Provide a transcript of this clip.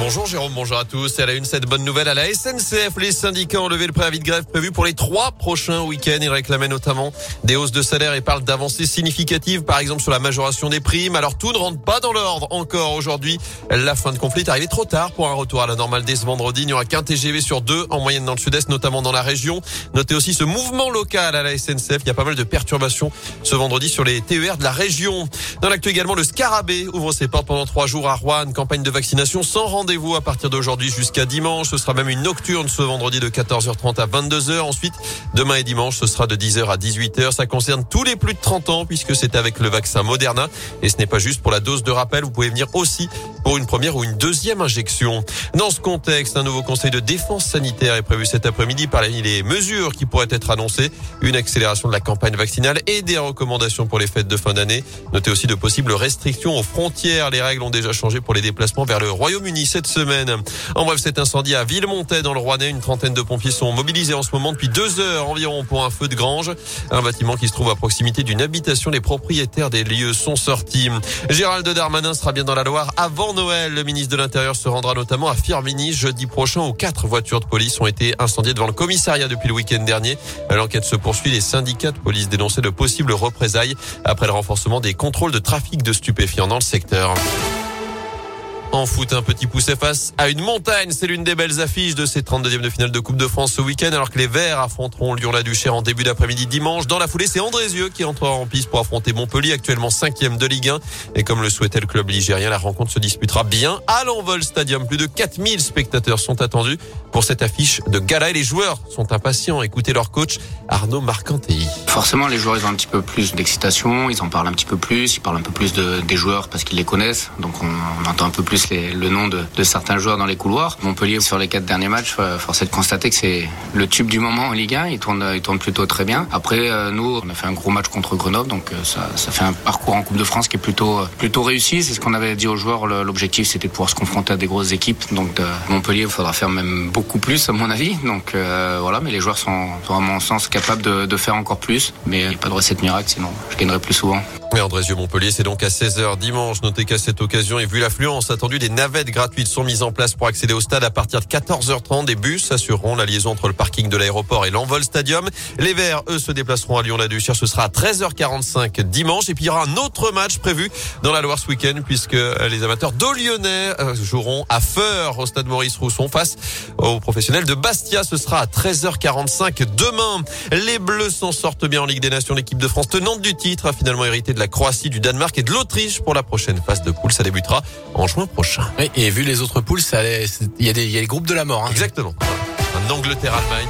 Bonjour Jérôme, bonjour à tous. Et à la une, cette bonne nouvelle à la SNCF. Les syndicats ont levé le préavis de grève prévu pour les trois prochains week-ends. Ils réclamaient notamment des hausses de salaire et parlent d'avancées significatives, par exemple sur la majoration des primes. Alors tout ne rentre pas dans l'ordre encore aujourd'hui. La fin de conflit est arrivée trop tard pour un retour à la normale dès ce vendredi. Il n'y aura qu'un TGV sur deux en moyenne dans le sud-est, notamment dans la région. Notez aussi ce mouvement local à la SNCF. Il y a pas mal de perturbations ce vendredi sur les TER de la région. Dans l'actu également, le Scarabée ouvre ses portes pendant trois jours à Rouen. Campagne de vaccination sans rendez rendez-vous à partir d'aujourd'hui jusqu'à dimanche. Ce sera même une nocturne ce vendredi de 14h30 à 22h. Ensuite, demain et dimanche, ce sera de 10h à 18h. Ça concerne tous les plus de 30 ans puisque c'est avec le vaccin Moderna. Et ce n'est pas juste pour la dose de rappel. Vous pouvez venir aussi pour une première ou une deuxième injection. Dans ce contexte, un nouveau conseil de défense sanitaire est prévu cet après-midi parmi les mesures qui pourraient être annoncées. Une accélération de la campagne vaccinale et des recommandations pour les fêtes de fin d'année. Notez aussi de possibles restrictions aux frontières. Les règles ont déjà changé pour les déplacements vers le Royaume-Uni semaine. En bref, cet incendie à Villemontais dans le Rouennais, une trentaine de pompiers sont mobilisés en ce moment depuis deux heures environ pour un feu de grange. Un bâtiment qui se trouve à proximité d'une habitation. Les propriétaires des lieux sont sortis. Gérald Darmanin sera bien dans la Loire avant Noël. Le ministre de l'Intérieur se rendra notamment à Firmini jeudi prochain où quatre voitures de police ont été incendiées devant le commissariat depuis le week-end dernier. L'enquête se poursuit. Les syndicats de police dénonçaient de possibles représailles après le renforcement des contrôles de trafic de stupéfiants dans le secteur. En foot, un petit poussé face à une montagne. C'est l'une des belles affiches de ces 32e de finale de Coupe de France ce week-end, alors que les Verts affronteront Lyon-la-Duchère en début d'après-midi dimanche. Dans la foulée, c'est Andrézieux qui entrera en piste pour affronter Montpellier, actuellement 5e de Ligue 1. Et comme le souhaitait le club ligérien, la rencontre se disputera bien à l'Envol Stadium. Plus de 4000 spectateurs sont attendus pour cette affiche de gala et les joueurs sont impatients. Écoutez leur coach Arnaud Marcantelli. Forcément, les joueurs ont un petit peu plus d'excitation, ils en parlent un petit peu plus, ils parlent un peu plus de, des joueurs parce qu'ils les connaissent. Le nom de, certains joueurs dans les couloirs. Montpellier, sur les quatre derniers matchs, euh, force est de constater que c'est le tube du moment en Ligue 1. Il tourne, il tourne plutôt très bien. Après, euh, nous, on a fait un gros match contre Grenoble, donc euh, ça, fait un parcours en Coupe de France qui est plutôt, plutôt réussi. C'est ce qu'on avait dit aux joueurs. L'objectif, c'était de pouvoir se confronter à des grosses équipes. Donc Montpellier, il faudra faire même beaucoup plus, à mon avis. Donc voilà, mais les joueurs sont, à mon sens capables de, faire encore plus. Mais pas de recette miracle, sinon je gagnerai plus souvent. Mais Andrézieux Montpellier, c'est donc à 16h dimanche. Notez qu'à cette occasion et vu l'affluence attendue, des navettes gratuites sont mises en place pour accéder au stade à partir de 14h30. Des bus assureront la liaison entre le parking de l'aéroport et l'envol stadium. Les Verts, eux, se déplaceront à Lyon-la-Duchère. Ce sera à 13h45 dimanche. Et puis il y aura un autre match prévu dans la Loire ce week-end puisque les amateurs d'Olyonnais joueront à Feur au stade Maurice Rousson face aux professionnels de Bastia. Ce sera à 13h45 demain. Les Bleus s'en sortent bien en Ligue des Nations. L'équipe de France tenante du titre a finalement hérité de la Croatie, du Danemark et de l'Autriche pour la prochaine phase de poule. Ça débutera en juin prochain. Oui, et vu les autres poules, il y, a des, y a les groupes de la mort. Hein. Exactement. En Angleterre-Allemagne.